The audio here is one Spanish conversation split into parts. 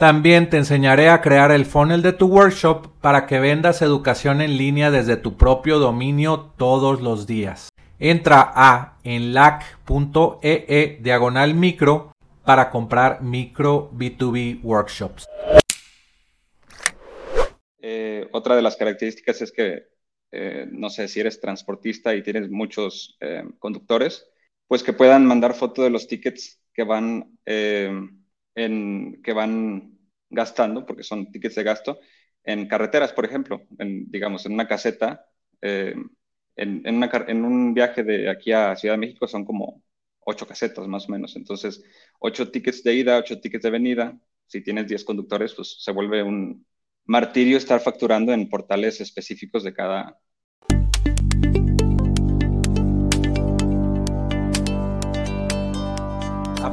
También te enseñaré a crear el funnel de tu workshop para que vendas educación en línea desde tu propio dominio todos los días. Entra a enlac.ee e diagonal micro para comprar micro B2B workshops. Eh, otra de las características es que, eh, no sé, si eres transportista y tienes muchos eh, conductores, pues que puedan mandar foto de los tickets que van en, que van gastando, porque son tickets de gasto, en carreteras, por ejemplo, en, digamos, en una caseta, eh, en, en, en, un viaje de aquí a Ciudad de México son como ocho casetas más o menos. Entonces, ocho tickets de ida, ocho tickets de venida. Si tienes diez conductores, pues se vuelve un martirio estar facturando en portales específicos de cada,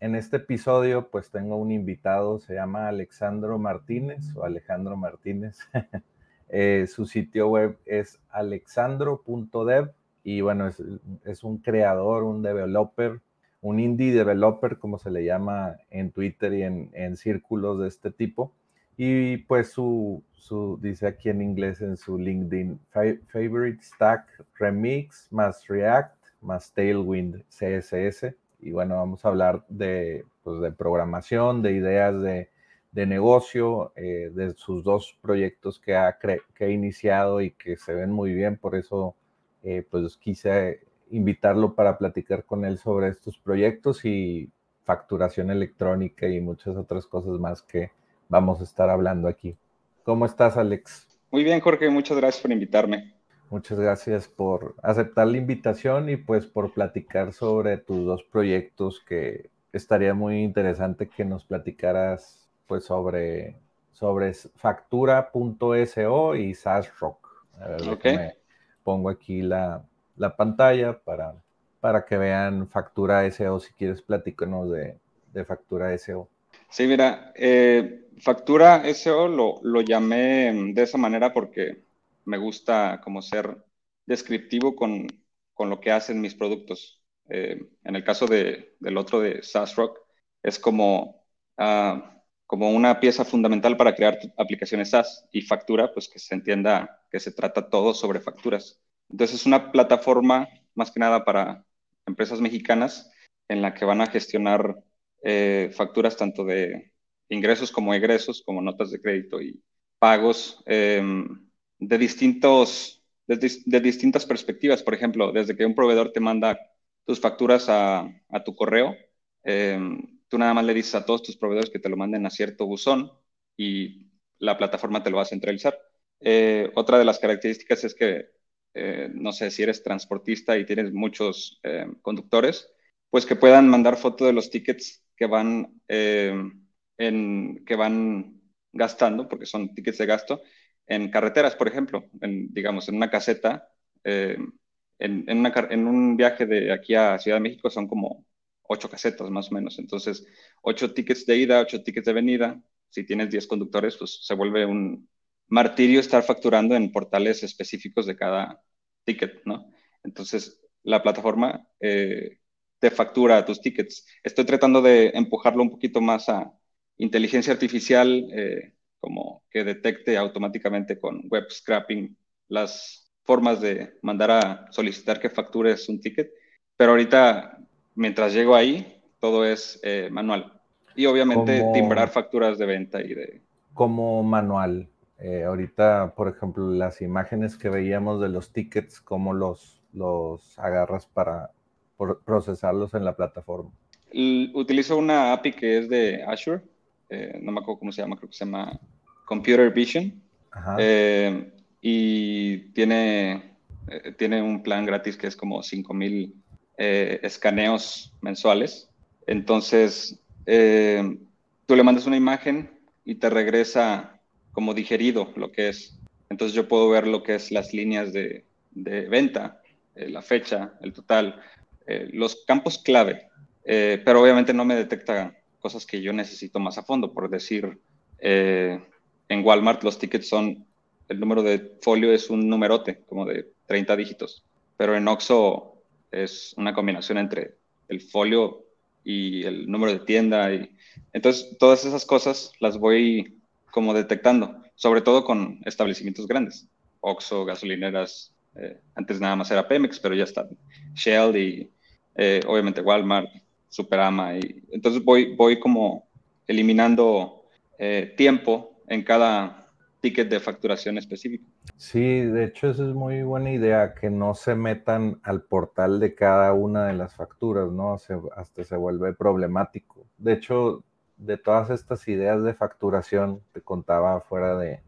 en este episodio pues tengo un invitado, se llama Alexandro Martínez o Alejandro Martínez. Eh, su sitio web es alexandro.dev y bueno, es, un creador, un developer, un indie developer como se le llama en Twitter y en, círculos de este tipo. Y pues su, dice aquí en inglés en su LinkedIn, Favorite Stack Remix más React más Tailwind CSS y bueno, vamos a hablar de, pues, de programación, de ideas de, de negocio, eh, de sus dos proyectos que ha, que ha iniciado y que se ven muy bien, por eso eh, pues quise invitarlo para platicar con él sobre estos proyectos y facturación electrónica y muchas otras cosas más que vamos a estar hablando aquí. ¿Cómo estás, Alex? Muy bien, Jorge, muchas gracias por invitarme. Muchas gracias por aceptar la invitación y pues por platicar sobre tus dos proyectos que estaría muy interesante que nos platicaras pues sobre, sobre factura.so y SaaSRock. A ver, me pongo aquí la, pantalla para, para que vean Factura SO. Si quieres, platícanos de, de Factura SO. Sí, mira, eh, Factura SO lo, lo llamé de esa manera porque me gusta como ser descriptivo con, con lo que hacen mis productos. Eh, en el caso de, del otro de SaaS Rock, es como, uh, como una pieza fundamental para crear aplicaciones SaaS y factura, pues que se entienda que se trata todo sobre facturas. Entonces es una plataforma más que nada para empresas mexicanas en la que van a gestionar eh, facturas tanto de ingresos como egresos, como notas de crédito y pagos. Eh, de, distintos, de, distintas perspectivas. Por ejemplo, desde que un proveedor te manda tus facturas a, tu correo, em, tú nada más le dices a todos tus proveedores que te lo manden a cierto buzón y la plataforma te lo va a centralizar. Eh, otra de las características es que, eh, no sé, si eres transportista y tienes muchos em, conductores, pues que puedan mandar foto de los tickets que van, em, en, que van gastando, porque son tickets de gasto, en carreteras, por ejemplo, en, digamos, en una caseta, eh, en, un viaje de aquí a Ciudad de México son como ocho casetas más o menos. Entonces, ocho tickets de ida, ocho tickets de venida. Si tienes diez conductores, pues se vuelve un martirio estar facturando en portales específicos de cada ticket, ¿no? Entonces, la plataforma eh, te factura tus tickets. Estoy tratando de empujarlo un poquito más a inteligencia artificial, eh, como que detecte automáticamente con web scrapping las formas de mandar a solicitar que factures un ticket. Pero ahorita, mientras llego ahí, todo es eh, manual. Y obviamente timbrar facturas de venta y de... Como manual. eh, ahorita, por ejemplo, las imágenes que veíamos de los tickets, ¿cómo los, los agarras para procesarlos en la plataforma? Utilizo una API que es de Azure, eh, no me acuerdo cómo se llama, creo que se llama Computer Vision. Eh, y tiene, tiene un plan gratis que es como 5000 escaneos mensuales. Entonces, tú le mandas una imagen y te regresa como digerido lo que es. Entonces yo puedo ver lo que es las líneas de, venta, eh, la fecha, el total, eh, los campos clave, eh, pero obviamente no me detecta cosas que yo necesito más a fondo. Por decir, en Walmart los tickets son, el número de folio es un numerote, como de 30 dígitos, pero en Oxo es una combinación entre el folio y el número de tienda. Y, entonces, todas esas cosas las voy como detectando, sobre todo con establecimientos grandes, Oxxo, gasolineras, eh, antes nada más era Pemex, pero ya está Shell y eh, obviamente Walmart, Superama, y entonces voy, voy como eliminando eh, tiempo en cada ticket de facturación específico. Sí, de hecho esa es muy buena idea, que no se metan al portal de cada una de las facturas, ¿no? hasta se vuelve problemático. De hecho, de todas estas ideas de facturación, te contaba fuera de,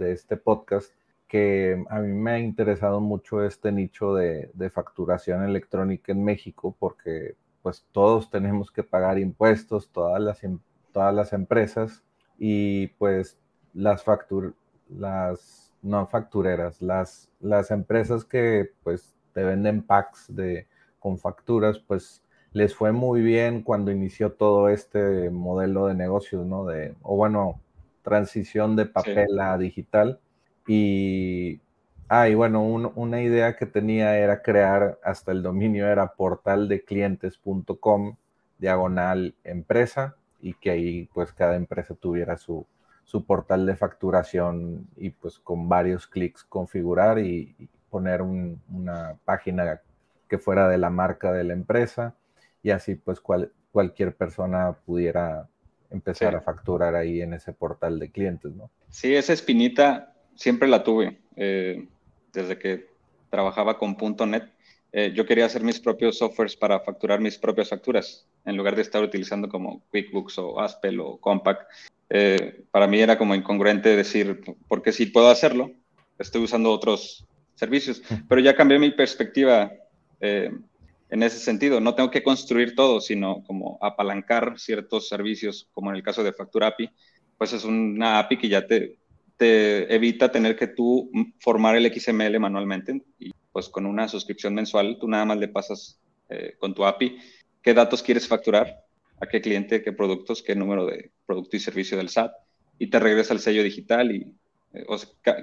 este podcast, que a mí me ha interesado mucho este nicho de, facturación electrónica en México, porque pues todos tenemos que pagar impuestos, todas las, em, todas las empresas, y pues las facturas, las no factureras, las, las empresas que pues te venden packs de, con facturas, pues les fue muy bien cuando inició todo este modelo de negocios, ¿no? De, o bueno, transición de papel a digital. Y, ah, y bueno, una idea que tenía era crear, hasta el dominio era portaldeclientes.com, diagonal empresa, y que ahí pues cada empresa tuviera su, su portal de facturación y pues con varios clics configurar y, poner una página que fuera de la marca de la empresa y así pues cualquier persona pudiera empezar a facturar ahí en ese portal de clientes, ¿no? Sí, esa espinita siempre la tuve eh, desde que trabajaba con .NET. Eh, yo quería hacer mis propios softwares para facturar mis propias facturas, en lugar de estar utilizando como QuickBooks o Aspel o Compaq. Eh, para mí era como incongruente decir, porque si puedo hacerlo, estoy usando otros servicios, pero ya cambié mi perspectiva en ese sentido. No tengo que construir todo, sino como apalancar ciertos servicios, como en el caso de Factura API, pues es una API que ya te, te evita tener que tú formar el XML manualmente y pues con una suscripción mensual tú nada más le pasas eh, con tu API qué datos quieres facturar, a qué cliente, qué productos, qué número de producto y servicio del SAT y te regresa el sello digital y eh,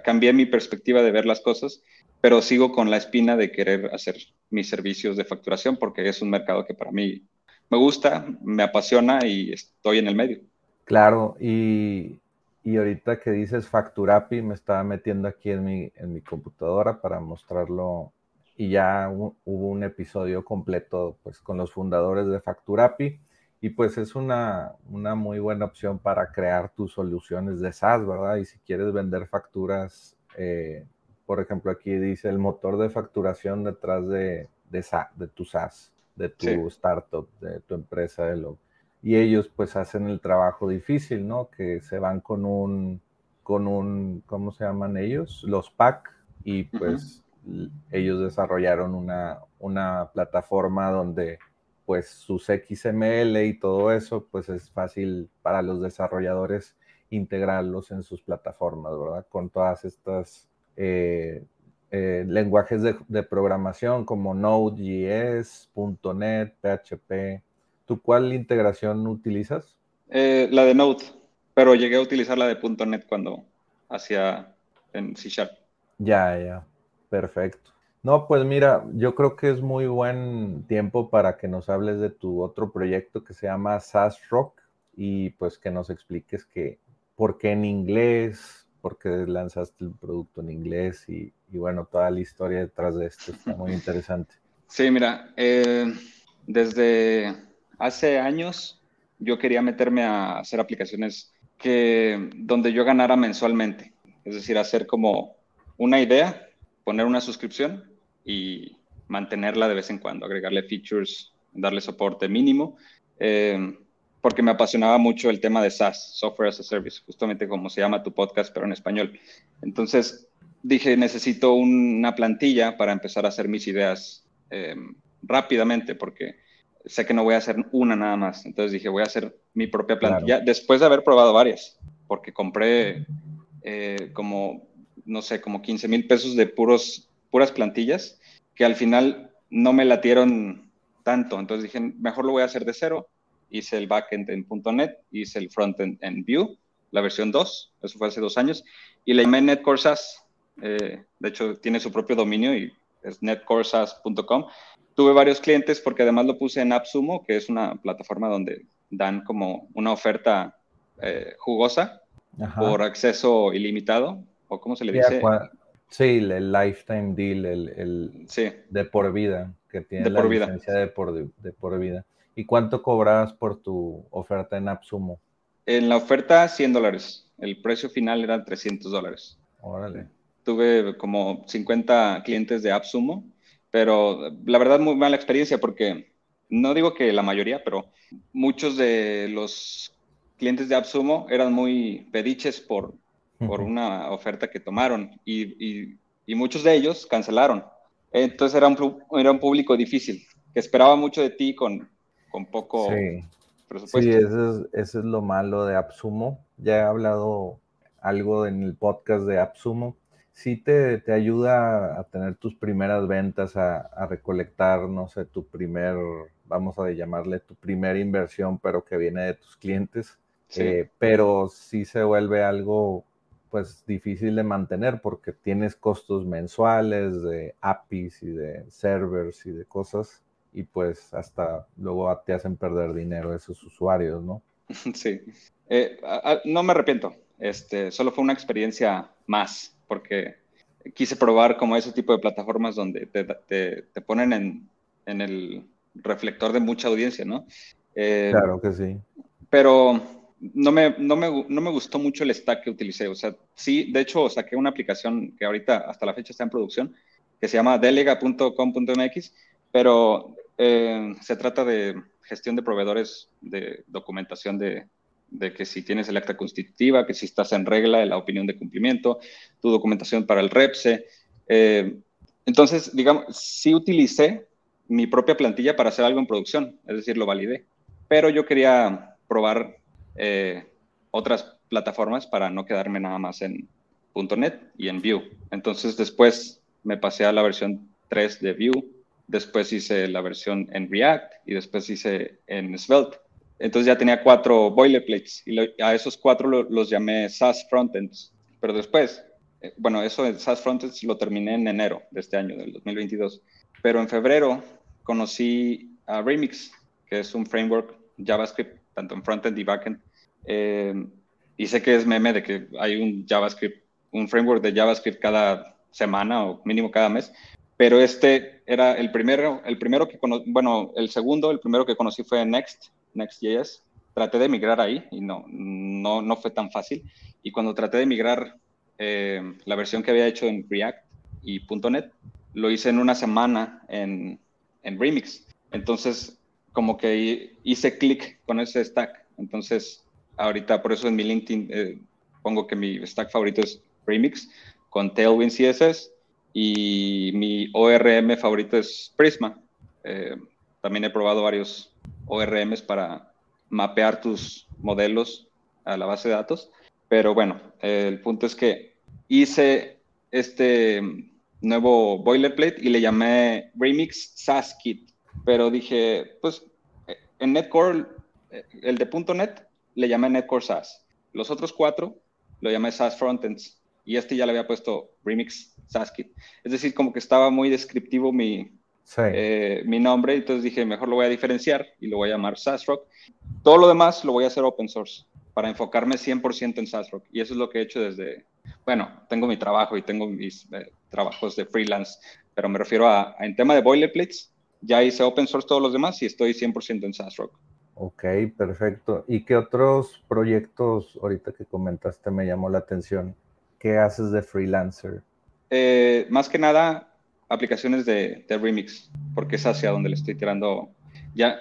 cambié mi perspectiva de ver las cosas pero sigo con la espina de querer hacer mis servicios de facturación porque es un mercado que para mí me gusta, me apasiona y estoy en el medio. Claro, y, y ahorita que dices Facturapi, me estaba metiendo aquí en mi, en mi computadora para mostrarlo y ya hubo un episodio completo pues con los fundadores de Facturapi y pues es una, una muy buena opción para crear tus soluciones de SaaS, ¿verdad? Y si quieres vender facturas eh, por ejemplo, aquí dice el motor de facturación detrás de, de, de tu SaaS, de tu startup, de tu empresa. De lo, y ellos pues hacen el trabajo difícil, ¿no? Que se van con un, con un, ¿cómo se llaman ellos? Los PAC y pues ellos desarrollaron una, una plataforma donde pues sus XML y todo eso pues es fácil para los desarrolladores integrarlos en sus plataformas, ¿verdad? Con todas estas eh, eh, lenguajes de, programación como Node.js, .NET, PHP. ¿Tú cuál integración utilizas? Eh, la de Node, pero llegué a utilizar la de .NET cuando hacía en C Sharp. Ya, ya, perfecto. No, pues mira, yo creo que es muy buen tiempo para que nos hables de tu otro proyecto que se llama SaaS Rock y pues que nos expliques que por qué en inglés, porque lanzaste el producto en inglés y, bueno, toda la historia detrás de esto está muy interesante. Sí, mira, eh, desde hace años yo quería meterme a hacer aplicaciones que, donde yo ganara mensualmente. es decir, hacer como una idea, poner una suscripción y mantenerla de vez en cuando, agregarle features, darle soporte mínimo, eh, porque me apasionaba mucho el tema de SaaS, Software as a Service, justamente como se llama tu podcast, pero en español. Entonces dije, necesito una plantilla para empezar a hacer mis ideas eh, rápidamente, porque sé que no voy a hacer una nada más. Entonces dije, voy a hacer mi propia plantilla, después de haber probado varias, porque compré eh, como, no sé, como 15 mil pesos de puros, puras plantillas que al final no me latieron tanto. Entonces dije, mejor lo voy a hacer de cero. Hice el backend en .NET, hice el frontend en Vue, la versión 2, eso fue hace dos años, y le llamé NetCore SaaS. Eh, de hecho, tiene su propio dominio y es netcoresas.com. Tuve varios clientes porque además lo puse en AppSumo, que es una plataforma donde dan como una oferta eh, jugosa por acceso ilimitado, o cómo se le dice. Sí, el lifetime deal, el, de por vida, que tiene la licencia de por, de por vida. ¿Y cuánto cobras por tu oferta en AppSumo? En la oferta, 100 dólares. El precio final era 300 dólares. Órale. Tuve como 50 clientes de AppSumo, pero la verdad muy mala experiencia porque no digo que la mayoría, pero muchos de los clientes de AppSumo eran muy pediches por por una oferta que tomaron y, muchos de ellos cancelaron. Entonces era un, era un público difícil, que esperaba mucho de ti con, con poco presupuesto. Sí, eso es, es lo malo de AppSumo. Ya he hablado algo en el podcast de AppSumo. Sí te, te ayuda a tener tus primeras ventas, a, a, recolectar, no sé, tu primer, vamos a llamarle tu primera inversión, pero que viene de tus clientes. Eh, pero sí se vuelve algo pues difícil de mantener porque tienes costos mensuales de APIs y de servers y de cosas y pues hasta luego te hacen perder dinero esos usuarios, ¿no? Sí, eh, no me arrepiento, este, solo fue una experiencia más porque quise probar como ese tipo de plataformas donde te, te, ponen en, en, el reflector de mucha audiencia, ¿no? Eh, claro que sí. Pero no me, no, me, no me gustó mucho el stack que utilicé. O sea, sí, de hecho, saqué una aplicación que ahorita hasta la fecha está en producción, que se llama delega.com.mx, pero eh, se trata de gestión de proveedores de documentación de, de, que si tienes el acta constitutiva, que si estás en regla, la opinión de cumplimiento, tu documentación para el REPSE. Eh, entonces, digamos, sí utilicé mi propia plantilla para hacer algo en producción, es decir, lo validé, pero yo quería probar eh, otras plataformas para no quedarme nada más en .NET y en Vue. Entonces después me pasé a la versión 3 de Vue, después hice la versión en React y después hice en Svelte. Entonces ya tenía cuatro boilerplates y a esos cuatro los llamé SaaS Frontends. Pero después, eh, bueno, eso de SaaS Frontends lo terminé en enero de este año, del 2022. Pero en febrero conocí a Remix, que es un framework JavaScript tanto en frontend y backend. Eh, y sé que es meme de que hay un JavaScript, un framework de JavaScript cada semana o mínimo cada mes, pero este era el primero, el primero que conocí, bueno, el segundo, el primero que conocí fue Next, Next.js. Traté de migrar ahí y no, no, no fue tan fácil. Y cuando traté de migrar eh, la versión que había hecho en React y .NET, lo hice en una semana en, en Remix. Entonces, como que hice clic con ese stack. Entonces, ahorita por eso en mi LinkedIn eh, pongo que mi stack favorito es Remix con Tailwind CSS y mi ORM favorito es Prisma. Eh, también he probado varios ORMs para mapear tus modelos a la base de datos. Pero bueno, el punto es que hice este nuevo boilerplate y le llamé Remix SaaS Kit pero dije, pues en Netcore, eh, el de .NET le llamé Netcore SaaS. Los otros cuatro lo llamé SaaS Frontends y este ya le había puesto Remix SaaS Kit. Es decir, como que estaba muy descriptivo mi, eh, mi nombre, entonces dije, mejor lo voy a diferenciar y lo voy a llamar SaaS Rock. Todo lo demás lo voy a hacer open source para enfocarme 100% en SaaS Rock. Y eso es lo que he hecho desde, bueno, tengo mi trabajo y tengo mis eh, trabajos de freelance, pero me refiero a, en tema de boilerplates, ya hice open source todos los demás y estoy 100% en SaaS Rock. Ok, perfecto. ¿Y qué otros proyectos ahorita que comentaste me llamó la atención? qué haces de freelancer? Eh, más que nada, aplicaciones de, Remix, porque es hacia donde le estoy tirando. Ya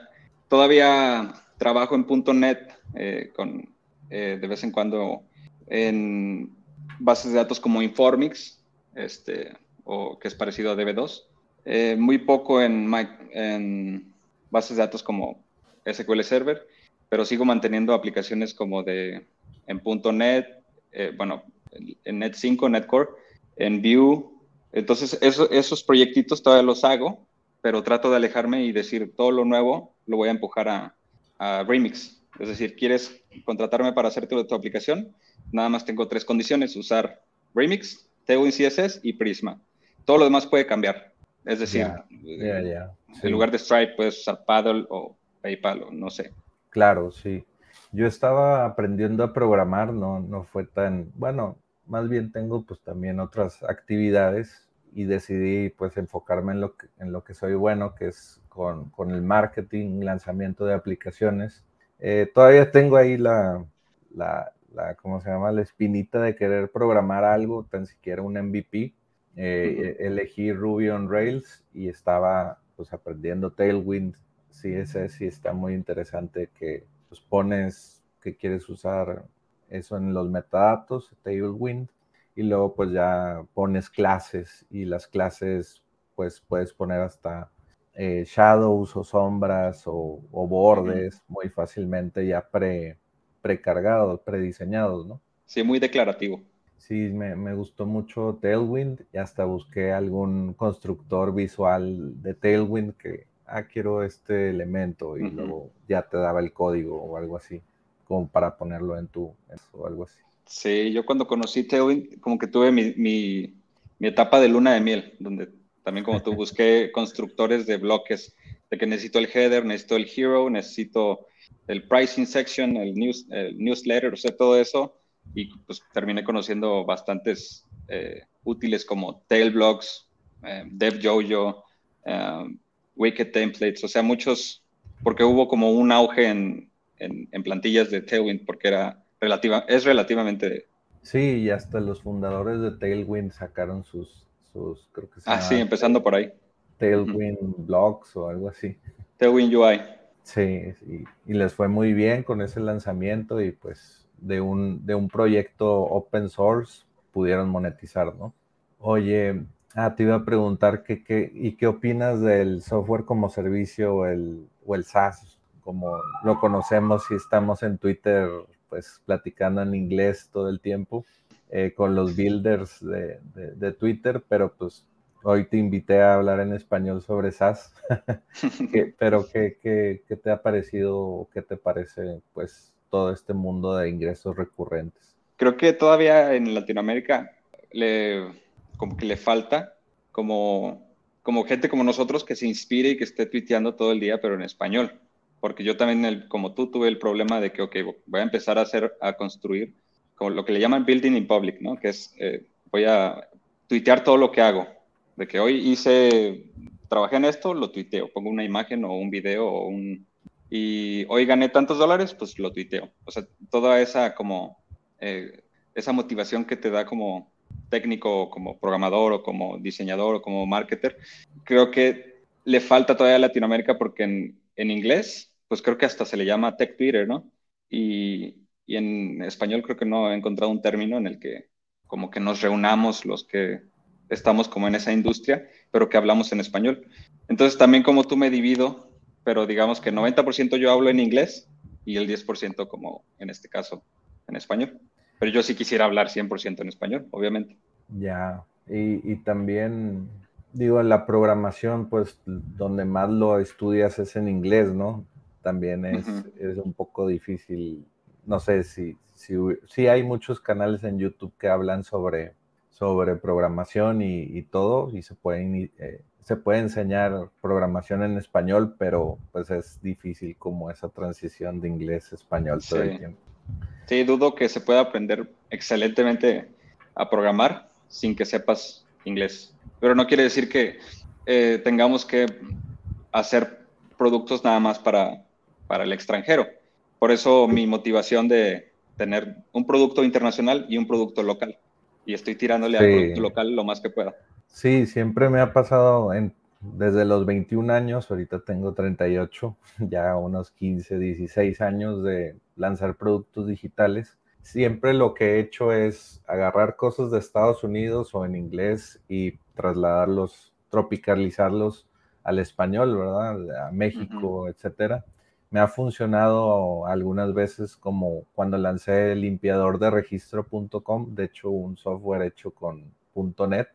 todavía trabajo en .NET eh, con, de vez en cuando en bases de datos como Informix, este, o que es parecido a DB2. muy poco en, en bases de datos como SQL Server, pero sigo manteniendo aplicaciones como de en .NET, eh, bueno, en Net 5, NetCore, en Vue. Entonces, esos proyectitos todavía los hago, pero trato de alejarme y decir todo lo nuevo lo voy a empujar a, Remix. Es decir, quieres contratarme para hacerte tu, aplicación, nada más tengo tres condiciones, usar Remix, Tailwind CSS y Prisma. Todo lo demás puede cambiar. Es decir, en lugar de Stripe puedes usar Paddle o PayPal o no sé. Claro, sí. Yo estaba aprendiendo a programar, no, no fue tan, bueno, más bien tengo pues también otras actividades y decidí pues enfocarme en lo que, en lo que soy bueno, que es con, el marketing, lanzamiento de aplicaciones. Eh, todavía tengo ahí la, la, la, ¿cómo se llama? La espinita de querer programar algo, tan siquiera un MVP. Eh, elegí Ruby on Rails y estaba pues aprendiendo Tailwind sí, ese sí está muy interesante que pues, pones que quieres usar eso en los metadatos, Tailwind, y luego pues ya pones clases y las clases pues puedes poner hasta eh, shadows o sombras o, bordes muy fácilmente ya pre, precargados, prediseñados, ¿no? Sí, muy declarativo. Sí, me, me, gustó mucho Tailwind y hasta busqué algún constructor visual de Tailwind que ah, quiero este elemento y luego ya te daba el código o algo así, como para ponerlo en tu, o algo así. Sí, yo cuando conocí Tailwind, como que tuve mi, mi, etapa de luna de miel, donde también como tú busqué constructores de bloques, de que necesito el header, necesito el hero, necesito el pricing section, el, news, el newsletter, o sea, todo eso, y pues terminé conociendo bastantes eh, útiles como Tailblocks, eh, DevJojo, eh, Wicked Templates, o sea, muchos, porque hubo como un auge en, en, plantillas de Tailwind, porque era relativa, es relativamente... Sí, y hasta los fundadores de Tailwind sacaron sus, sus creo que Ah, sí, empezando por ahí. Tailwind Blogs o algo así. Tailwind UI. Sí, y les fue muy bien con ese lanzamiento y pues de un, de un proyecto open source pudieron monetizar, ¿no? Oye, Ah, te iba a preguntar qué qué y qué opinas del software como servicio o el, o el SaaS, como lo conocemos y estamos en Twitter, pues platicando en inglés todo el tiempo eh, con los builders de, de, Twitter, pero pues hoy te invité a hablar en español sobre SaaS. pero ¿qué, qué, qué te ha parecido qué te parece pues todo este mundo de ingresos recurrentes? Creo que todavía en Latinoamérica le como que le falta, como, como gente como nosotros que se inspire y que esté tuiteando todo el día, pero en español. Porque yo también, como tú, tuve el problema de que, ok, voy a empezar a hacer, a construir, como lo que le llaman building in public, ¿no? Que es, eh, voy a tuitear todo lo que hago. De que hoy hice, trabajé en esto, lo tuiteo, pongo una imagen o un video o un... Y hoy gané tantos dólares, pues lo tuiteo. O sea, toda esa como, eh, esa motivación que te da como técnico, como programador o como diseñador o como marketer, creo que le falta todavía a Latinoamérica porque en, en inglés, pues creo que hasta se le llama tech Twitter, ¿no? Y, y, en español creo que no he encontrado un término en el que como que nos reunamos los que estamos como en esa industria, pero que hablamos en español. Entonces también como tú me divido, pero digamos que 90% yo hablo en inglés y el 10% como en este caso en español. Pero yo sí quisiera hablar 100% en español, obviamente. Ya, y, también, digo, la programación, pues donde más lo estudias es en inglés, ¿no? También es, es un poco difícil. No sé si, si, hay muchos canales en YouTube que hablan sobre, sobre programación y, todo, y se pueden, eh, se puede enseñar programación en español, pero pues es difícil como esa transición de inglés a español todo el tiempo. Sí, dudo que se pueda aprender excelentemente a programar sin que sepas inglés. Pero no quiere decir que eh, tengamos que hacer productos nada más para, para el extranjero. Por eso mi motivación de tener un producto internacional y un producto local. y estoy tirándole al producto local lo más que pueda. Sí, siempre me ha pasado en, desde los 21 años, ahorita tengo 38, ya unos 15, 16 años de lanzar productos digitales. Siempre lo que he hecho es agarrar cosas de Estados Unidos o en inglés y trasladarlos, tropicalizarlos al español, ¿verdad? A México, etcétera. Me ha funcionado algunas veces como cuando lancé el limpiador de registro.com, de hecho un software hecho con .NET,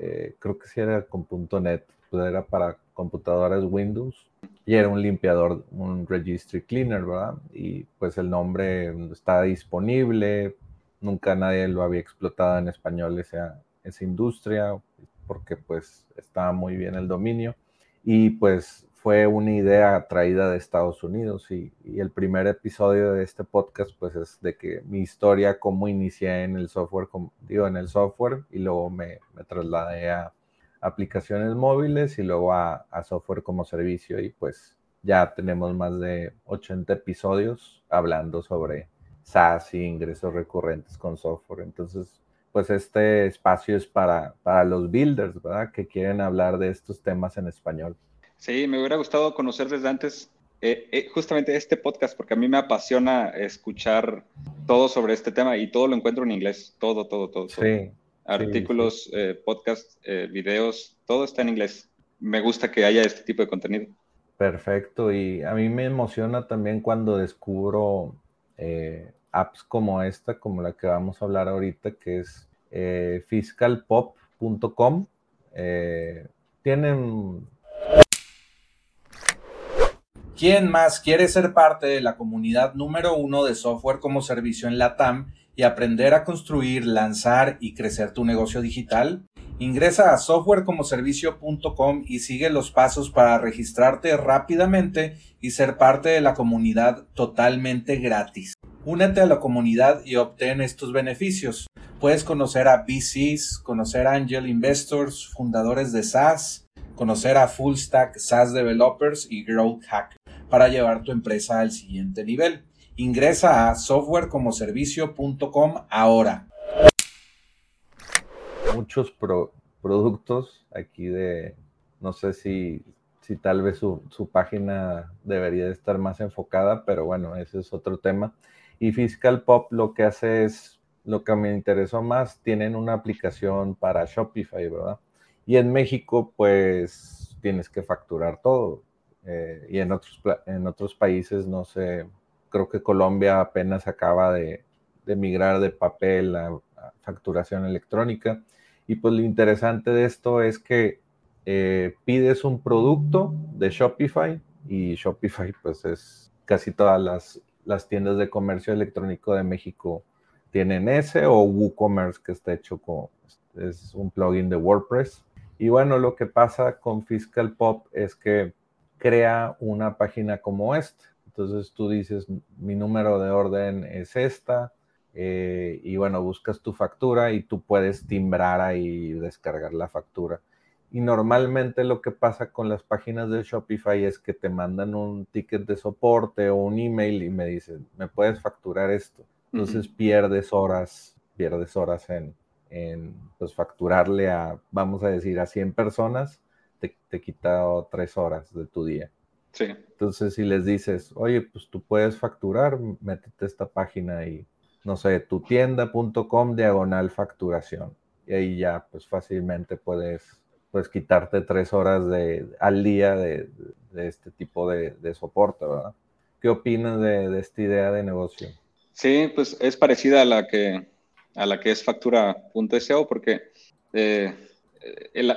eh, creo que sí era con .NET, pues era para computadoras Windows y era un limpiador, un registry cleaner, ¿verdad? Y pues el nombre está disponible, nunca nadie lo había explotado en español esa, esa industria, porque pues estaba muy bien el dominio y pues fue una idea traída de Estados Unidos y, el primer episodio de este podcast pues es de que mi historia, cómo inicié en el software, digo, en el software y luego me, trasladé a aplicaciones móviles y luego a, a, software como servicio y pues ya tenemos más de 80 episodios hablando sobre SaaS y ingresos recurrentes con software. Entonces, pues este espacio es para, para los builders, ¿verdad? Que quieren hablar de estos temas en español. Sí, me hubiera gustado conocer desde antes eh, eh, justamente este podcast, porque a mí me apasiona escuchar todo sobre este tema y todo lo encuentro en inglés, todo, todo, todo. Sí. Artículos, eh, podcasts, videos, todo está en inglés. Me gusta que haya este tipo de contenido. Perfecto, y a mí me emociona también cuando descubro apps como esta, como la que vamos a hablar ahorita, que es fiscalpop.com. Tienen... ¿Quién más quiere ser parte de la comunidad número uno de software como servicio en la TAM y aprender a construir, lanzar y crecer tu negocio digital? Ingresa a softwarecomoservicio.com y sigue los pasos para registrarte rápidamente y ser parte de la comunidad totalmente gratis. Únete a la comunidad y obtén estos beneficios. Puedes conocer a VCs, conocer a Angel Investors, fundadores de SaaS, conocer a Full Stack SaaS Developers y Growth Hack para llevar tu empresa al siguiente nivel. Ingresa a softwarecomoservicio.com ahora. Muchos productos aquí de, no sé si, si tal vez su, su página debería estar más enfocada, pero bueno, ese es otro tema. Y Fiscal Pop lo que hace es, lo que me interesó más, tienen una aplicación para Shopify, ¿verdad? Y en México, pues tienes que facturar todo. Eh, y en otros, en otros países, no sé, creo que Colombia apenas acaba de, de migrar de papel a, facturación electrónica. Y pues lo interesante de esto es que eh, pides un producto de Shopify y Shopify pues es casi todas las las tiendas de comercio electrónico de México tienen ese o WooCommerce que está hecho con, es un plugin de WordPress. Y bueno, lo que pasa con Fiscal Pop es que crea una página como esta. Entonces tú dices, mi número de orden es esta, eh, y bueno, buscas tu factura y tú puedes timbrar ahí y descargar la factura. Y normalmente lo que pasa con las páginas de Shopify es que te mandan un ticket de soporte o un email y me dicen, ¿me puedes facturar esto? Entonces pierdes horas, pierdes horas en, en pues, facturarle a, vamos a decir, a 100 personas, te, te quita tres horas de tu día. Sí. Entonces, si les dices, oye, pues tú puedes facturar, métete esta página y, no sé, tu tienda.com diagonal facturación. Y ahí ya, pues fácilmente puedes pues quitarte tres horas de, al día de, este tipo de, soporte, ¿verdad? ¿Qué opinas de, esta idea de negocio? Sí, pues es parecida a la que, a la que es factura.so porque eh,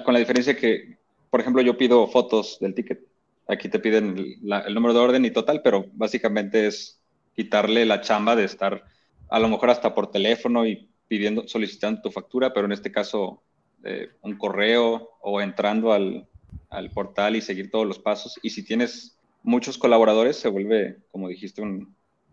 con la diferencia que, por ejemplo, yo pido fotos del ticket. Aquí te piden el, número de orden y total, pero básicamente es quitarle la chamba de estar a lo mejor hasta por teléfono y pidiendo, solicitando tu factura, pero en este caso un correo o entrando al, portal y seguir todos los pasos. Y si tienes muchos colaboradores, se vuelve, como dijiste,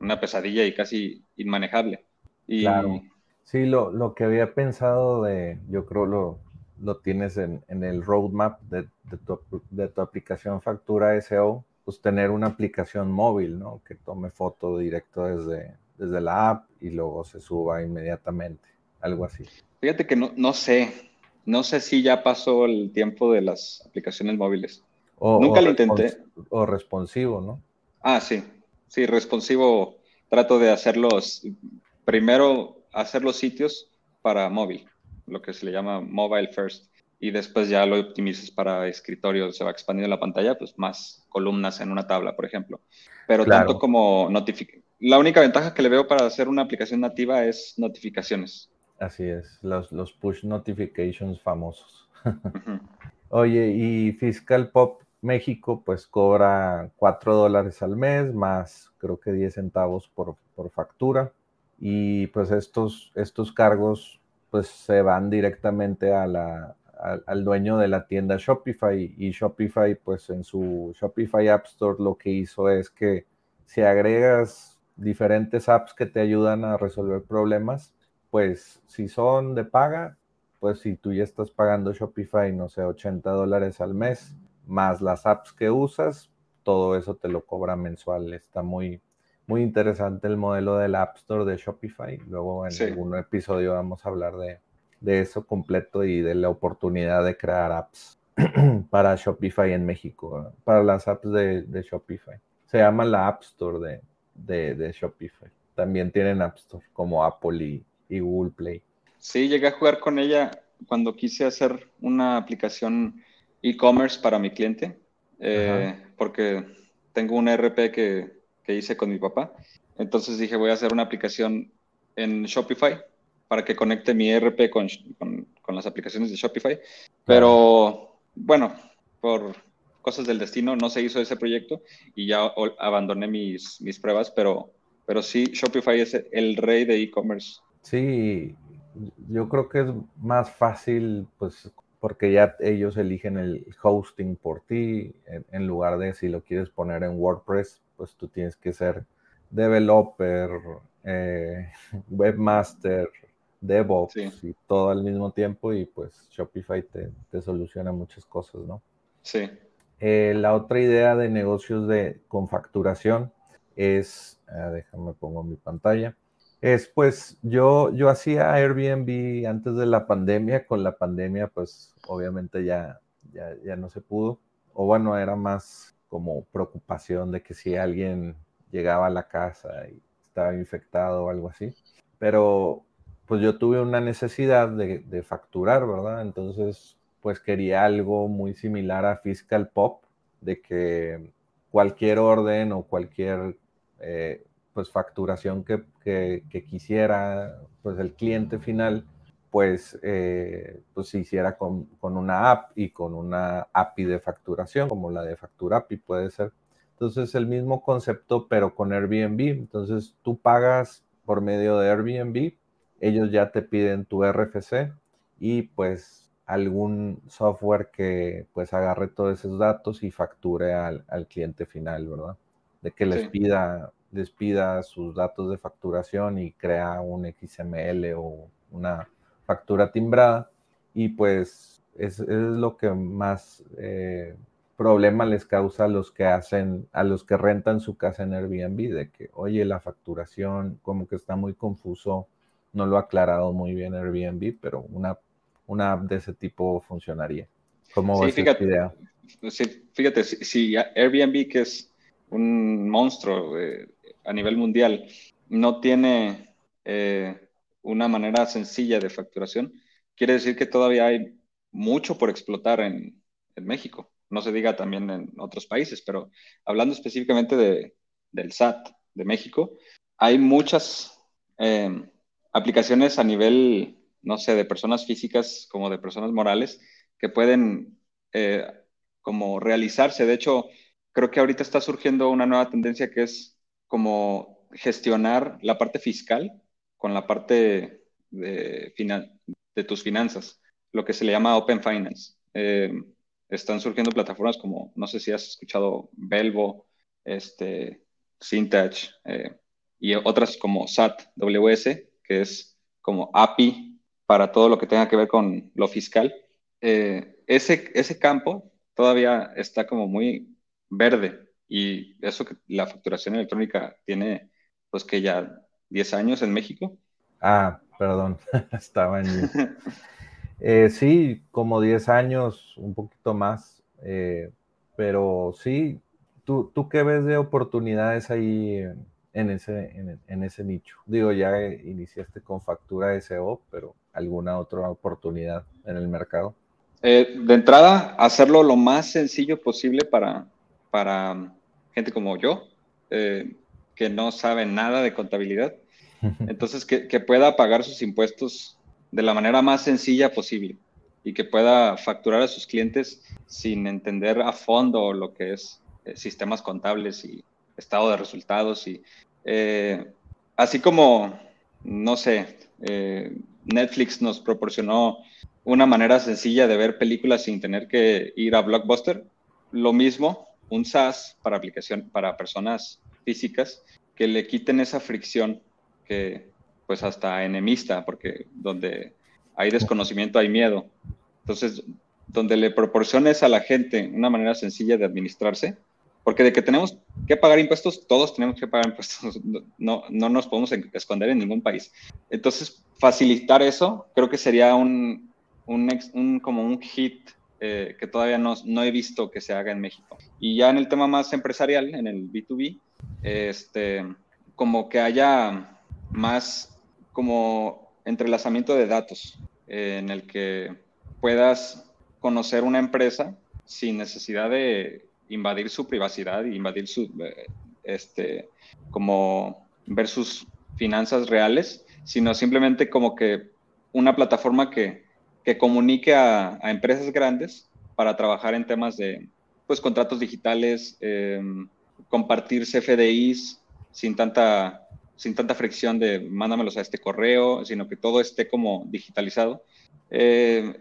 una pesadilla y casi inmanejable. Y, claro. Sí, lo, que había pensado de, yo creo lo, lo tienes en, el roadmap de, tu, de, tu, aplicación Factura SEO, pues tener una aplicación móvil, ¿no? Que tome foto directo desde, desde la app y luego se suba inmediatamente algo así. Fíjate que no, no sé, no sé si ya pasó el tiempo de las aplicaciones móviles. Nunca lo intenté. O responsivo, ¿no? Ah, sí, sí, responsivo. Trato de hacerlos, primero hacer los sitios para móvil, lo que se le llama mobile first, y después ya lo optimizas para escritorio, se va expandiendo la pantalla, pues más columnas en una tabla, por ejemplo. Pero tanto como notificaciones. La única ventaja que le veo para hacer una aplicación nativa es notificaciones. Así es, los, los push notifications famosos. Oye, y Fiscal Pop México pues cobra 4 dólares al mes más creo que 10 centavos por, por factura y pues estos, estos cargos pues se van directamente al dueño de la tienda Shopify y Shopify pues en su Shopify App Store lo que hizo es que si agregas diferentes apps que te ayudan a resolver problemas, pues si son de paga, pues si tú ya estás pagando Shopify, no sé, 80 dólares al mes, más las apps que usas, todo eso te lo cobra mensual. Está muy, muy interesante el modelo del App Store de Shopify. Luego en algún episodio vamos a hablar de, de eso completo y de la oportunidad de crear apps para Shopify en México, para las apps de, de Shopify. Se llama la App Store de, de, Shopify. También tienen App Store como Apple y, Google Play. Sí, llegué a jugar con ella cuando quise hacer una aplicación e-commerce para mi cliente, eh, porque tengo un ERP que, que hice con mi papá. Entonces dije, voy a hacer una aplicación en Shopify para que conecte mi ERP con, con, las aplicaciones de Shopify. Pero bueno, por cosas del destino no se hizo ese proyecto y ya abandoné mis, mis pruebas, pero, pero sí, Shopify es el rey de e-commerce. Sí, yo creo que es más fácil, pues, porque ya ellos eligen el hosting por ti, en, lugar de si lo quieres poner en WordPress, pues tú tienes que ser developer, eh, webmaster, DevOps y todo al mismo tiempo y pues Shopify te, soluciona muchas cosas, ¿no? Sí. Eh, la otra idea de negocios de, con facturación es, ah, déjame pongo mi pantalla, es pues yo, yo hacía Airbnb antes de la pandemia, con la pandemia pues obviamente ya, ya, ya no se pudo, o bueno, era más como preocupación de que si alguien llegaba a la casa y estaba infectado o algo así, pero pues yo tuve una necesidad de, facturar, ¿verdad? Entonces, pues quería algo muy similar a Fiscal Pop, de que cualquier orden o cualquier eh, pues facturación que, quisiera pues el cliente final, pues, eh, pues se hiciera con, una app y con una API de facturación, como la de Factura API puede ser. Entonces, el mismo concepto, pero con Airbnb. Entonces, tú pagas por medio de Airbnb ellos ya te piden tu RFC y pues algún software que pues agarre todos esos datos y facture al, cliente final, ¿verdad? De que les pida les pida sus datos de facturación y crea un XML o una factura timbrada y pues es, es lo que más eh, problema les causa a los que hacen, a los que rentan su casa en Airbnb, de que, oye, la facturación como que está muy confuso no lo ha aclarado muy bien Airbnb, pero una, una app de ese tipo funcionaría. ¿Cómo sí, fíjate, idea? Sí, fíjate, si, Airbnb, que es un monstruo eh, a nivel mundial, no tiene eh, una manera sencilla de facturación, quiere decir que todavía hay mucho por explotar en, México. No se diga también en otros países, pero hablando específicamente de, del SAT de México, hay muchas eh, aplicaciones a nivel, no sé, de personas físicas como de personas morales que pueden eh, como realizarse. De hecho, creo que ahorita está surgiendo una nueva tendencia que es como gestionar la parte fiscal con la parte de, de tus finanzas, lo que se le llama Open Finance. Eh, están surgiendo plataformas como, no sé si has escuchado Belvo, este, Sintach eh, y otras como SAT, WS, que es como API para todo lo que tenga que ver con lo fiscal, eh, ese, ese campo todavía está como muy verde y eso que la facturación electrónica tiene pues que ya 10 años en México. Ah, perdón, estaba en... Eh, sí, como 10 años, un poquito más, eh, pero sí, ¿tú, ¿tú qué ves de oportunidades ahí en ese, en, ese nicho? Digo, ya iniciaste con factura SEO, pero ¿alguna otra oportunidad en el mercado? Eh, de entrada, hacerlo lo más sencillo posible para, para gente como yo, que no sabe nada de contabilidad. Entonces, que, que pueda pagar sus impuestos de la manera más sencilla posible y que pueda facturar a sus clientes sin entender a fondo lo que es eh, sistemas contables y estado de resultados. Y, eh, así como, no sé, eh, Netflix nos proporcionó una manera sencilla de ver películas sin tener que ir a Blockbuster, lo mismo, un SaaS para aplicación para personas físicas que le quiten esa fricción que, pues hasta enemista, porque donde hay desconocimiento hay miedo. Entonces, donde le proporciones a la gente una manera sencilla de administrarse, porque de que tenemos que pagar impuestos, todos tenemos que pagar impuestos, no, no nos podemos esconder en ningún país. Entonces, facilitar eso creo que sería un, un, como un hit eh, que todavía no, no, he visto que se haga en México. Y ya en el tema más empresarial, en el B2B, este, como que haya más como entrelazamiento de datos eh, en el que puedas conocer una empresa sin necesidad de invadir su privacidad y invadir su, eh, este, como ver sus finanzas reales, sino simplemente como que una plataforma que, que comunique a, empresas grandes para trabajar en temas de, pues, contratos digitales, em, compartir CFDIs sin tanta sin tanta fricción de mándamelos a este correo, sino que todo esté como digitalizado. Eh,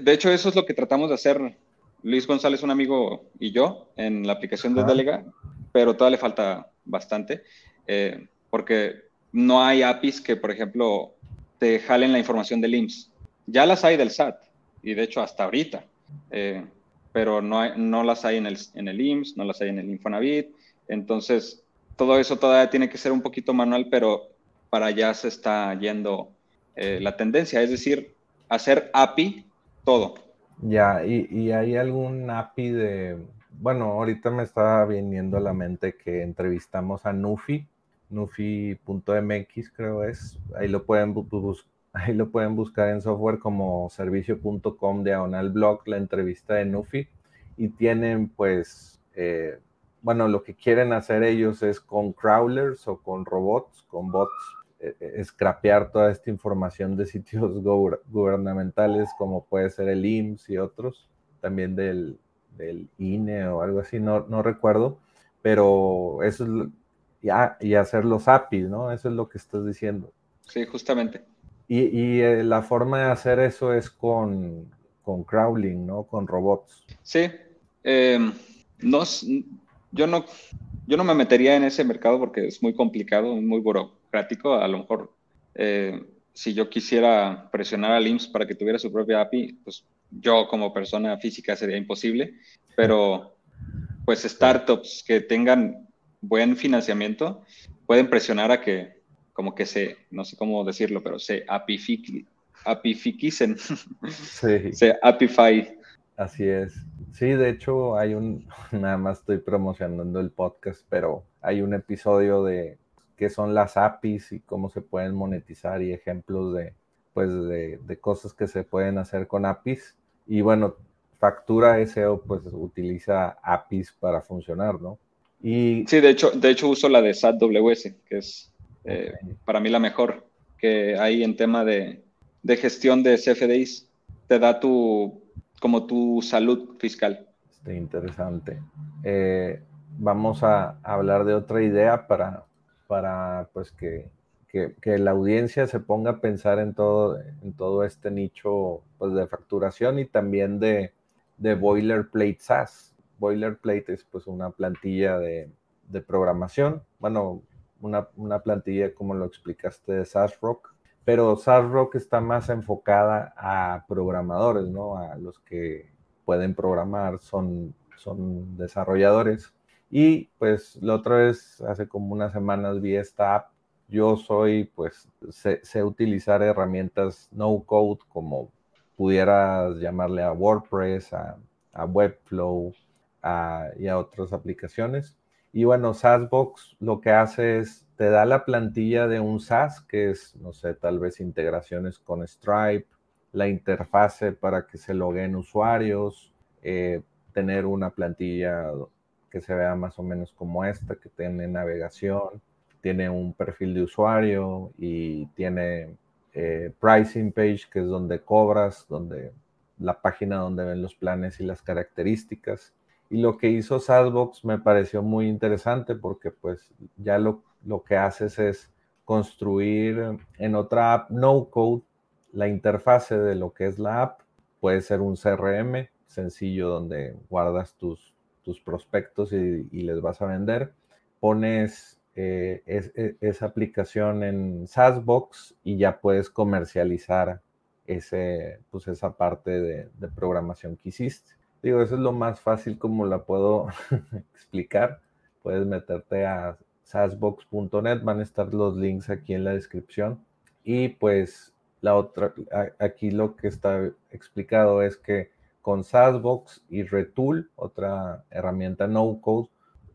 de hecho, eso es lo que tratamos de hacer Luis González, un amigo, y yo en la aplicación de Delega, pero todavía le falta bastante, eh, porque no hay APIs que, por ejemplo, te jalen la información del IMSS. Ya las hay del SAT, y de hecho hasta ahorita, eh, pero no, hay, no las hay en el, en el IMSS, no las hay en el Infonavit. Entonces, todo eso todavía tiene que ser un poquito manual, pero para allá se está yendo eh, la tendencia, es decir, hacer API todo. Ya, y, hay algún API de, bueno, ahorita me está viniendo a la mente que entrevistamos a Nufi, nufi.mx creo es, ahí lo pueden ahí lo pueden buscar en software como servicio.com diagonal blog, la entrevista de Nufi, y tienen pues eh, bueno, lo que quieren hacer ellos es con crawlers o con robots, con bots, eh, eh, scrapear toda esta información de sitios gubernamentales como puede ser el IMSS y otros, también del, INE o algo así, no, recuerdo, pero eso es, ya, y hacer los APIs, ¿no? Eso es lo que estás diciendo. Sí, justamente. Y, eh, la forma de hacer eso es con, con crawling, ¿no? Con robots. Sí. Eh, yo no, yo no me metería en ese mercado porque es muy complicado, muy burocrático. A lo mejor, eh, si yo quisiera presionar al IMSS para que tuviera su propia API, pues yo como persona física sería imposible. Pero, pues, startups que tengan buen financiamiento pueden presionar a que, como que se, no sé cómo decirlo, pero se apificicen, se apify. Así es. Sí, de hecho hay un, nada más estoy promocionando el podcast, pero hay un episodio de qué son las APIs y cómo se pueden monetizar y ejemplos de, pues, de, cosas que se pueden hacer con APIs. Y bueno, Factura SEO pues utiliza APIs para funcionar, ¿no? Y... Sí, de hecho, de hecho uso la de SATWS, que es eh, para mí la mejor que hay en tema de, de gestión de CFDIs. Te da tu como tu salud fiscal. Está interesante. Eh, vamos a hablar de otra idea para, para pues que, que, la audiencia se ponga a pensar en todo, en todo este nicho pues, de facturación y también de, de boilerplate SaaS. Boilerplate es pues una plantilla de, de programación, bueno, una, una, plantilla como lo explicaste de SaaS Rock, pero SaaS Rock está más enfocada a programadores, ¿no? A los que pueden programar, son, son desarrolladores. Y pues la otra vez, hace como unas semanas, vi esta app yo soy, pues, sé, utilizar herramientas no code como pudieras llamarle a WordPress, a, Webflow y a otras aplicaciones. Y bueno, SaaSbox lo que hace es, te da la plantilla de un SaaS, que es, no sé, tal vez integraciones con Stripe, la interfase para que se loguen usuarios, eh, tener una plantilla que se vea más o menos como esta, que tiene navegación, tiene un perfil de usuario y tiene eh, pricing page, que es donde cobras, donde la página donde ven los planes y las características. Y lo que hizo Sandbox me pareció muy interesante porque pues ya lo, lo que haces es construir en otra app no code la interfase de lo que es la app. Puede ser un CRM sencillo donde guardas tus, tus prospectos y, les vas a vender. Pones eh, e, esa aplicación en SaaSbox y ya puedes comercializar ese, pues esa parte de, de programación que hiciste. Digo, eso es lo más fácil como la puedo explicar. Puedes meterte a saasbox.net, van a estar los links aquí en la descripción. Y pues la otra, aquí lo que está explicado es que con Saasbox y Retool, otra herramienta no code,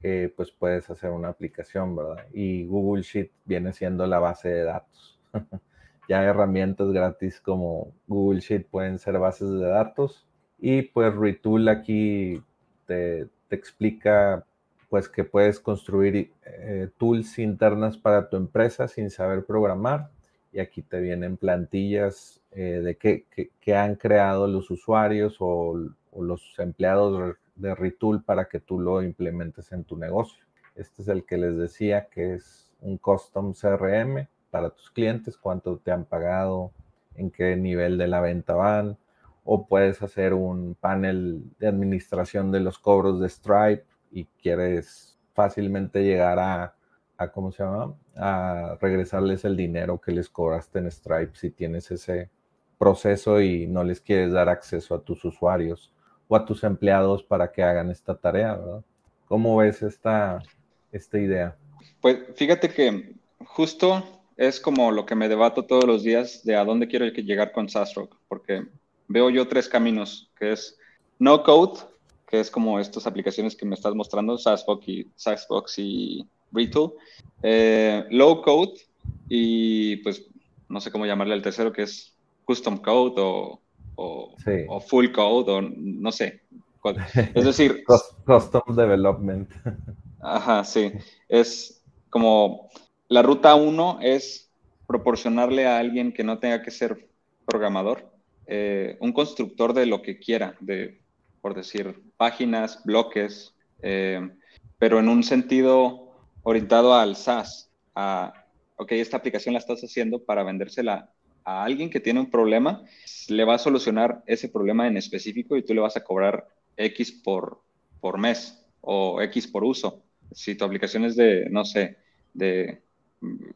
eh, pues puedes hacer una aplicación, ¿verdad? Y Google Sheet viene siendo la base de datos. ya herramientas gratis como Google Sheet pueden ser bases de datos y pues Retool aquí te, explica pues que puedes construir eh, tools internas para tu empresa sin saber programar. Y aquí te vienen plantillas eh, de qué, han creado los usuarios o, los empleados de Retool para que tú lo implementes en tu negocio. Este es el que les decía que es un custom CRM para tus clientes, cuánto te han pagado, en qué nivel de la venta van, o puedes hacer un panel de administración de los cobros de Stripe y quieres fácilmente llegar a, ¿cómo se llama? A regresarles el dinero que les cobraste en Stripe si tienes ese proceso y no les quieres dar acceso a tus usuarios o a tus empleados para que hagan esta tarea, ¿verdad? ¿Cómo ves esta, esta idea? Pues fíjate que justo es como lo que me debato todos los días de a dónde quiero llegar con SaaSrock, porque veo yo tres caminos, que es no code, que es como estas aplicaciones que me estás mostrando, SaaSbox y, SaaSbox y Retool, eh, low code y pues no sé cómo llamarle al tercero, que es custom code o, o, full code o no sé. Es decir... custom development. Ajá, sí. Es como la ruta uno es proporcionarle a alguien que no tenga que ser programador eh, un constructor de lo que quiera, de, por decir, páginas, bloques, eh, pero en un sentido orientado al SaaS, a, ok, esta aplicación la estás haciendo para vendérsela a alguien que tiene un problema, le va a solucionar ese problema en específico y tú le vas a cobrar X por, por mes o X por uso. Si tu aplicación es de, no sé, de,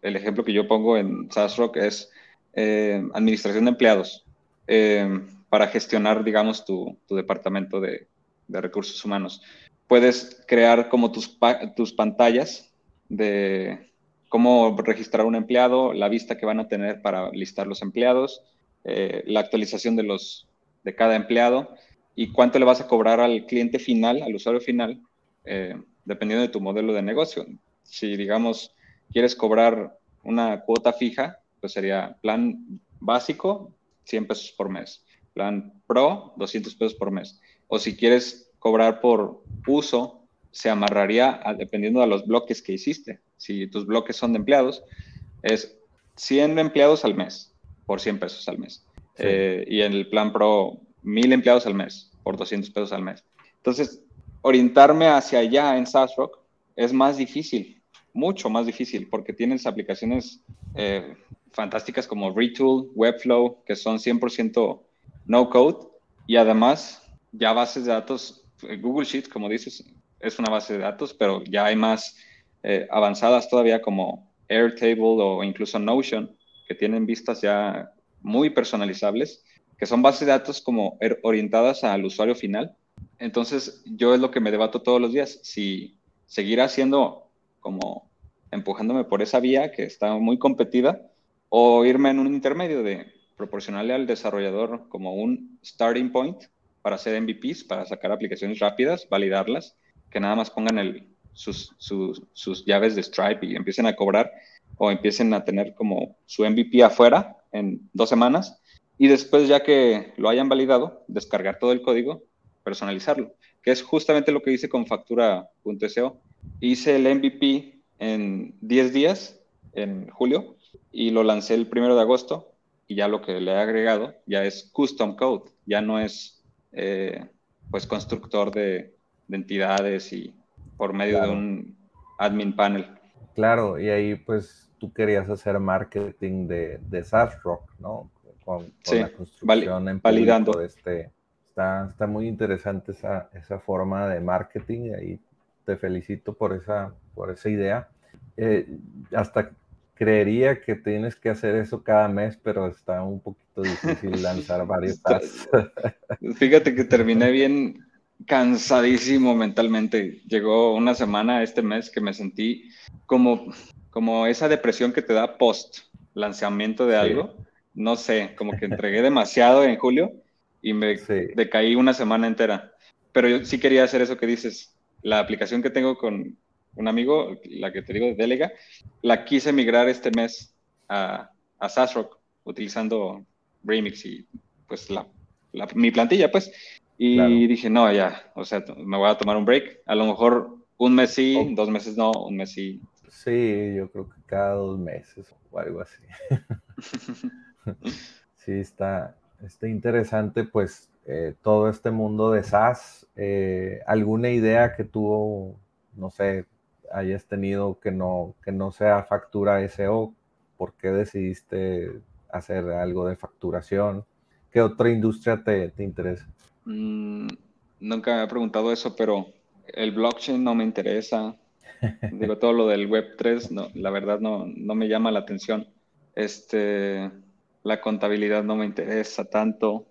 el ejemplo que yo pongo en SaaSrock es eh, administración de empleados. Eh, para gestionar, digamos, tu, departamento de, recursos humanos. Puedes crear como tus, tus pantallas de cómo registrar un empleado, la vista que van a tener para listar los empleados, eh, la actualización de, los, de cada empleado y cuánto le vas a cobrar al cliente final, al usuario final, eh, dependiendo de tu modelo de negocio. Si, digamos, quieres cobrar una cuota fija, pues sería plan básico, 100 pesos por mes. Plan Pro, 200 pesos por mes. O si quieres cobrar por uso, se amarraría dependiendo de los bloques que hiciste. Si tus bloques son de empleados, es 100 empleados al mes por 100 pesos al mes. Eh, y en el plan Pro, 1000 empleados al mes por 200 pesos al mes. Entonces, orientarme hacia allá en SaaSrock es más difícil, mucho más difícil, porque tienes aplicaciones eh, fantásticas como Retool, Webflow, que son 100% no code, y además ya bases de datos, eh, Google Sheets, como dices, es una base de datos, pero ya hay más eh, avanzadas todavía como Airtable o incluso Notion, que tienen vistas ya muy personalizables, que son bases de datos como er, orientadas al usuario final. Entonces, yo es lo que me debato todos los días, si seguir haciendo como empujándome por esa vía que está muy competida, o irme en un intermedio de proporcionarle al desarrollador como un starting point para hacer MVPs, para sacar aplicaciones rápidas, validarlas, que nada más pongan el, sus, sus, llaves de Stripe y empiecen a cobrar o empiecen a tener como su MVP afuera en dos semanas y después ya que lo hayan validado, descargar todo el código, personalizarlo, que es justamente lo que hice con factura.so. Hice el MVP en 10 días, en julio, y lo lancé el primero de agosto y ya lo que le he agregado ya es custom code, ya no es eh, pues constructor de, entidades y por medio de un admin panel. Claro, y ahí pues tú querías hacer marketing de, de SaaS Rock, ¿no? Con, la construcción en validando. este. Está, está muy interesante esa, esa forma de marketing y ahí te felicito por esa, por esa idea. Eh, hasta creería que tienes que hacer eso cada mes, pero está un poquito difícil lanzar varios tasks. Fíjate que terminé bien cansadísimo mentalmente. Llegó una semana este mes que me sentí como, como esa depresión que te da post lanzamiento de algo. No sé, como que entregué demasiado en julio y me decaí una semana entera. Pero yo sí quería hacer eso que dices. La aplicación que tengo con, un amigo, la que te digo de Delega, la quise migrar este mes a, a SaaSrock utilizando Remix y pues la, mi plantilla, pues. Y dije, no, ya, o sea, me voy a tomar un break. A lo mejor un mes sí, oh. dos meses no, un mes sí. Sí, yo creo que cada dos meses o algo así. sí, está, está interesante, pues, eh, todo este mundo de SaaS. Eh, ¿Alguna idea que tuvo, no sé, hayas tenido que no, que no sea factura SEO? ¿Por qué decidiste hacer algo de facturación? ¿Qué otra industria te, te interesa? Mm, nunca me he preguntado eso, pero el blockchain no me interesa. Digo, todo lo del Web3, no, la verdad no, no me llama la atención. Este, la contabilidad no me interesa tanto.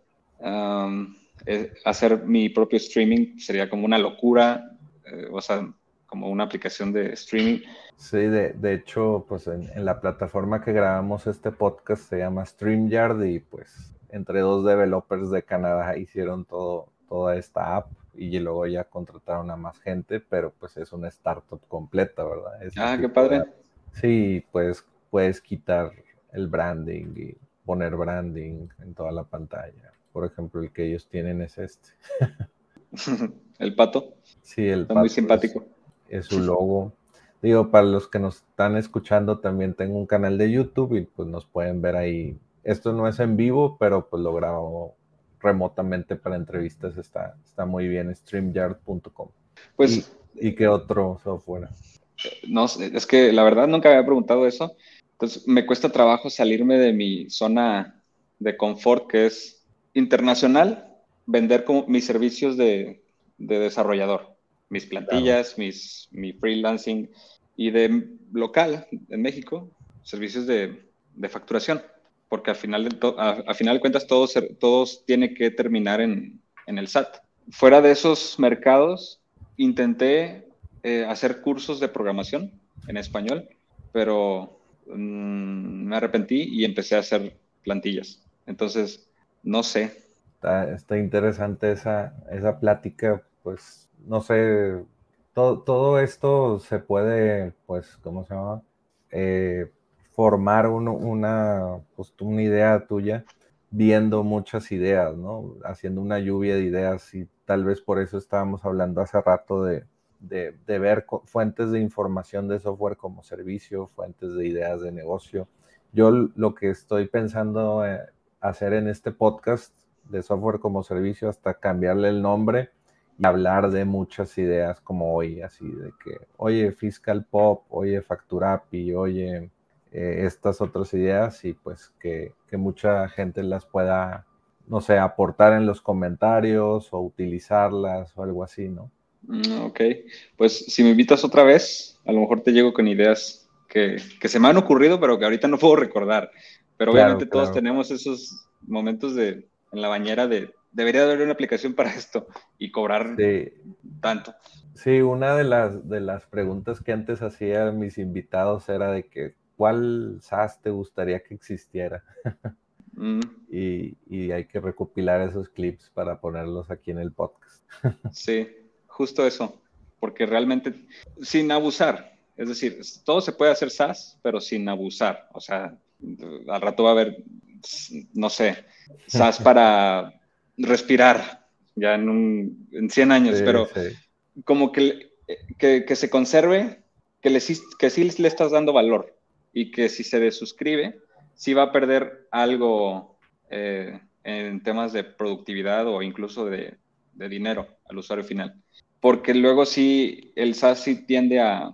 Eh, hacer mi propio streaming sería como una locura. Eh, o sea, como una aplicación de streaming. Sí, de, de hecho, pues en, en, la plataforma que grabamos este podcast se llama StreamYard y pues entre dos developers de Canadá hicieron todo, toda esta app y luego ya contrataron a más gente, pero pues es una startup completa, ¿verdad? ah, qué padre. sí, pues puedes quitar el branding y poner branding en toda la pantalla. Por ejemplo, el que ellos tienen es este. el pato. Sí, el Está muy simpático es su logo. Digo, para los que nos están escuchando, también tengo un canal de YouTube y pues nos pueden ver ahí. Esto no es en vivo, pero pues lo grabo remotamente para entrevistas. Está, está muy bien, streamyard.com. Pues, ¿Y, qué otro software? No, es que la verdad nunca había preguntado eso. Entonces me cuesta trabajo salirme de mi zona de confort, que es internacional, vender como mis servicios de, de desarrollador mis plantillas, mis, mi freelancing y de local en México, servicios de, de facturación, porque al final de, a, final de cuentas todos, todos tiene que terminar en, en, el SAT. Fuera de esos mercados, intenté eh, hacer cursos de programación en español, pero mm, me arrepentí y empecé a hacer plantillas. Entonces, no sé. Está, está interesante esa, esa plática, pues no sé, todo, todo, esto se puede, pues, ¿cómo se llama? Eh, formar una, pues, una idea tuya viendo muchas ideas, ¿no? Haciendo una lluvia de ideas y tal vez por eso estábamos hablando hace rato de, de, ver fuentes de información de software como servicio, fuentes de ideas de negocio. Yo lo que estoy pensando eh, hacer en este podcast de software como servicio, hasta cambiarle el nombre, y hablar de muchas ideas como hoy, así de que, oye, Fiscal Pop, oye, Facturapi, oye, eh, estas otras ideas y pues que, que, mucha gente las pueda, no sé, aportar en los comentarios o utilizarlas o algo así, ¿no? Mm, ok, pues si me invitas otra vez, a lo mejor te llego con ideas que, que se me han ocurrido, pero que ahorita no puedo recordar. Pero obviamente todos tenemos esos momentos de, en la bañera de debería haber una aplicación para esto y cobrar tanto. Sí, una de las, de las preguntas que antes hacía mis invitados era de que, ¿cuál SaaS te gustaría que existiera? Mm. y, y, hay que recopilar esos clips para ponerlos aquí en el podcast. sí, justo eso, porque realmente sin abusar, es decir, todo se puede hacer SaaS, pero sin abusar. O sea, al rato va a haber, no sé, SaaS para respirar ya en, un, en 100 años, pero como que, que, se conserve, que, le, que sí le estás dando valor y que si se desuscribe, sí va a perder algo eh, en temas de productividad o incluso de, de, dinero al usuario final. Porque luego sí, el SaaS sí tiende a,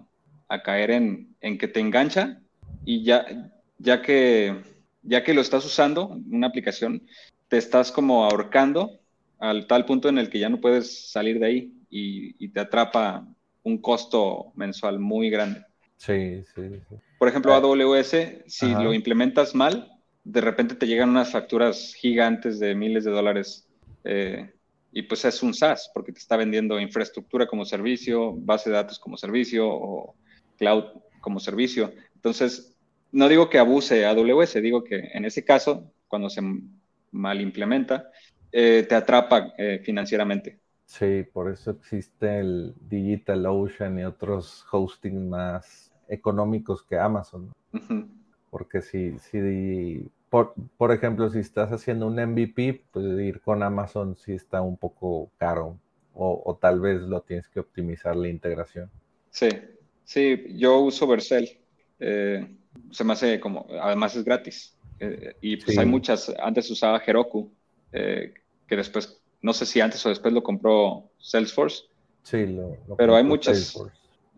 a caer en, en, que te engancha y ya, ya, que, ya que lo estás usando, una aplicación, te estás como ahorcando al tal punto en el que ya no puedes salir de ahí y, te atrapa un costo mensual muy grande. Sí, sí, sí. Por ejemplo, AWS, si lo implementas mal, de repente te llegan unas facturas gigantes de miles de dólares eh, y pues es un SaaS porque te está vendiendo infraestructura como servicio, base de datos como servicio o cloud como servicio. Entonces, no digo que abuse AWS, digo que en ese caso, cuando se mal implementa, eh, te atrapa eh, financieramente. Sí, por eso existe el DigitalOcean y otros hosting más económicos que Amazon. Porque si, si por, por, ejemplo, si estás haciendo un MVP, pues ir con Amazon sí está un poco caro. O, o, tal vez lo tienes que optimizar la integración. Sí, sí, yo uso Vercel. Eh, se me hace como, además es gratis. Y pues hay muchas, antes usaba Heroku, que después, no sé si antes o después lo compró Salesforce. Sí, lo, pero hay muchas.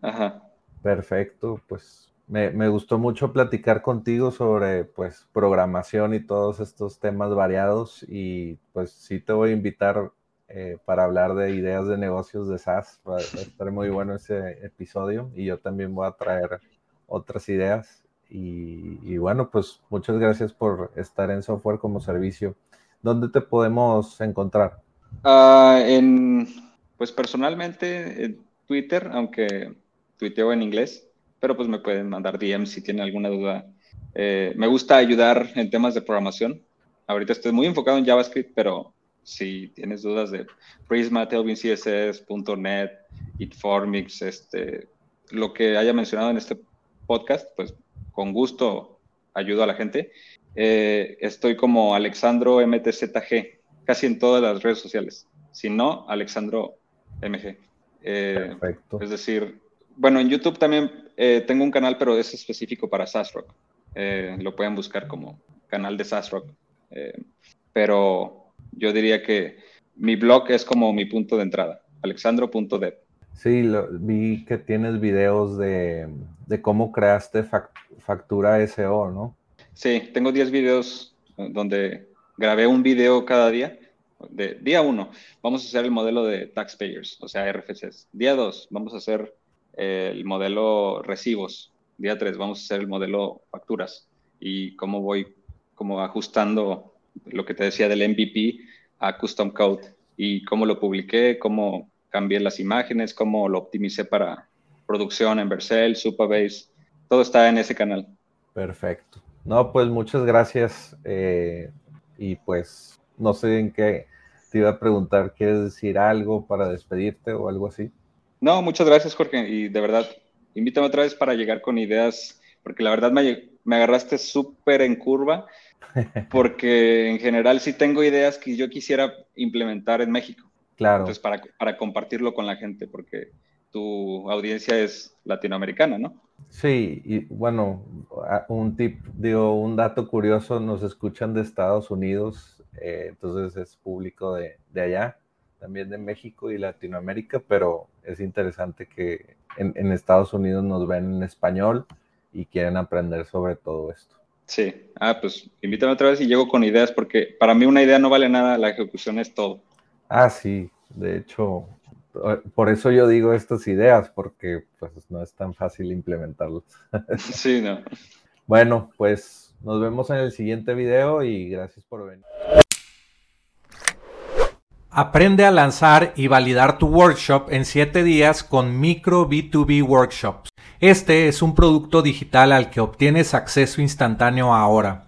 Ajá. Perfecto, pues me, me, gustó mucho platicar contigo sobre pues programación y todos estos temas variados y pues sí te voy a invitar eh, para hablar de ideas de negocios de SaaS. Va a estar muy bueno ese episodio y yo también voy a traer otras ideas. Y, y bueno, pues muchas gracias por estar en software como servicio. ¿dónde te podemos encontrar? Ah, en, pues personalmente en Twitter, aunque tuiteo en inglés, pero pues me pueden mandar DM si tienen alguna duda. Eh, me gusta ayudar en temas de programación. Ahorita estoy muy enfocado en JavaScript, pero si tienes dudas de Prisma, Tailwind CSS, .NET, Itformix, este, lo que haya mencionado en este podcast, pues con gusto ayudo a la gente. Eh, estoy como Alexandro MTZG, casi en todas las redes sociales. Si no, Alexandro MG. Eh, Perfecto. Es decir, bueno, en YouTube también eh, tengo un canal, pero es específico para SaaSrock. lo pueden buscar como canal de SaaSrock. pero yo diría que mi blog es como mi punto de entrada, alexandro.dev. Sí, vi que tienes videos de, cómo creaste factura SEO, ¿no? Sí, tengo 10 videos eh, donde grabé un video cada día. De, día 1, vamos a hacer el modelo de taxpayers, o sea, RFCs. Día 2, vamos a hacer eh, el modelo recibos. Día 3, vamos a hacer el modelo facturas. Y cómo voy como ajustando lo que te decía del MVP a custom code. Y cómo lo publiqué, cómo cambié las imágenes, cómo lo optimicé para producción en Vercel, Supabase. Todo está en ese canal. Perfecto. No, pues muchas gracias. Eh, y pues no sé en qué te iba a preguntar, ¿quieres decir algo para despedirte o algo así? No, muchas gracias, Jorge. Y de verdad, invítame otra vez para llegar con ideas, porque la verdad me, me agarraste súper en curva, porque en general sí tengo ideas que yo quisiera implementar en México. Claro. Entonces, para, para compartirlo con la gente, porque tu audiencia es latinoamericana, ¿no? Sí, y bueno, un tip, digo, un dato curioso, nos escuchan de Estados Unidos, eh, entonces es público de, allá, también de México y Latinoamérica, pero es interesante que en, Estados Unidos nos ven en español y quieren aprender sobre todo esto. Sí, ah, pues invítame otra vez y llego con ideas, porque para mí una idea no vale nada, la ejecución es todo. Ah, sí, de hecho, por eso yo digo estas ideas, porque pues no es tan fácil implementarlas. Sí, no. Bueno, pues nos vemos en el siguiente video y gracias por venir. Aprende a lanzar y validar tu workshop en 7 días con Micro B2B Workshops. Este es un producto digital al que obtienes acceso instantáneo ahora.